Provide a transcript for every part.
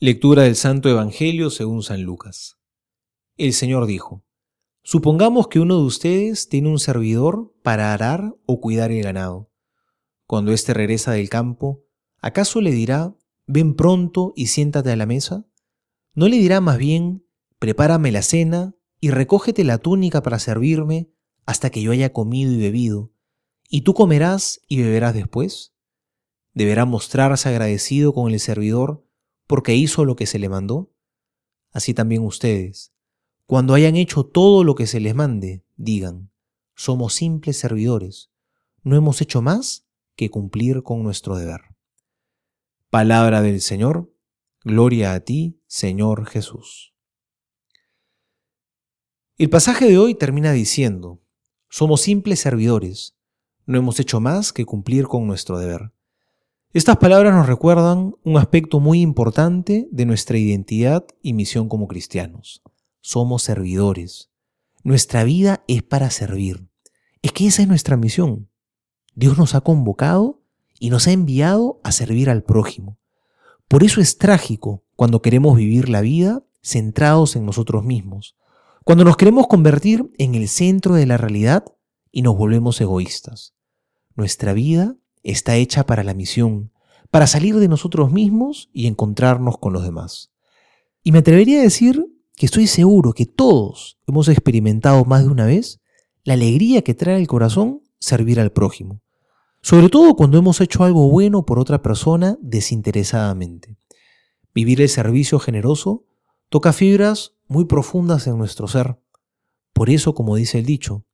Lectura del Santo Evangelio según San Lucas. El Señor dijo, Supongamos que uno de ustedes tiene un servidor para arar o cuidar el ganado. Cuando éste regresa del campo, ¿acaso le dirá, ven pronto y siéntate a la mesa? ¿No le dirá más bien, prepárame la cena y recógete la túnica para servirme hasta que yo haya comido y bebido, y tú comerás y beberás después? Deberá mostrarse agradecido con el servidor porque hizo lo que se le mandó? Así también ustedes, cuando hayan hecho todo lo que se les mande, digan, somos simples servidores, no hemos hecho más que cumplir con nuestro deber. Palabra del Señor, gloria a ti, Señor Jesús. El pasaje de hoy termina diciendo, somos simples servidores, no hemos hecho más que cumplir con nuestro deber. Estas palabras nos recuerdan un aspecto muy importante de nuestra identidad y misión como cristianos. Somos servidores. Nuestra vida es para servir. Es que esa es nuestra misión. Dios nos ha convocado y nos ha enviado a servir al prójimo. Por eso es trágico cuando queremos vivir la vida centrados en nosotros mismos, cuando nos queremos convertir en el centro de la realidad y nos volvemos egoístas. Nuestra vida está hecha para la misión, para salir de nosotros mismos y encontrarnos con los demás. Y me atrevería a decir que estoy seguro que todos hemos experimentado más de una vez la alegría que trae al corazón servir al prójimo, sobre todo cuando hemos hecho algo bueno por otra persona desinteresadamente. Vivir el servicio generoso toca fibras muy profundas en nuestro ser. Por eso, como dice el dicho,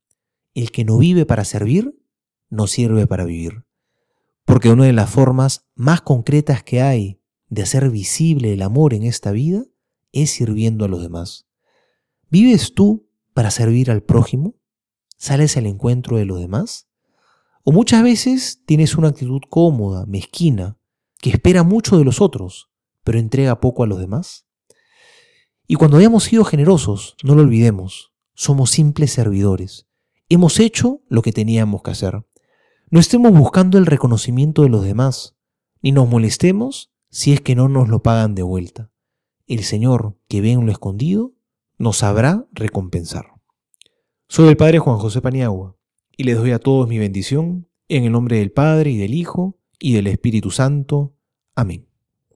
el que no vive para servir, no sirve para vivir. Porque una de las formas más concretas que hay de hacer visible el amor en esta vida es sirviendo a los demás. ¿Vives tú para servir al prójimo? ¿Sales al encuentro de los demás? ¿O muchas veces tienes una actitud cómoda, mezquina, que espera mucho de los otros, pero entrega poco a los demás? Y cuando hayamos sido generosos, no lo olvidemos, somos simples servidores. Hemos hecho lo que teníamos que hacer. No estemos buscando el reconocimiento de los demás, ni nos molestemos si es que no nos lo pagan de vuelta. El Señor, que ve en lo escondido, nos sabrá recompensar. Soy el Padre Juan José Paniagua, y les doy a todos mi bendición, en el nombre del Padre y del Hijo y del Espíritu Santo. Amén.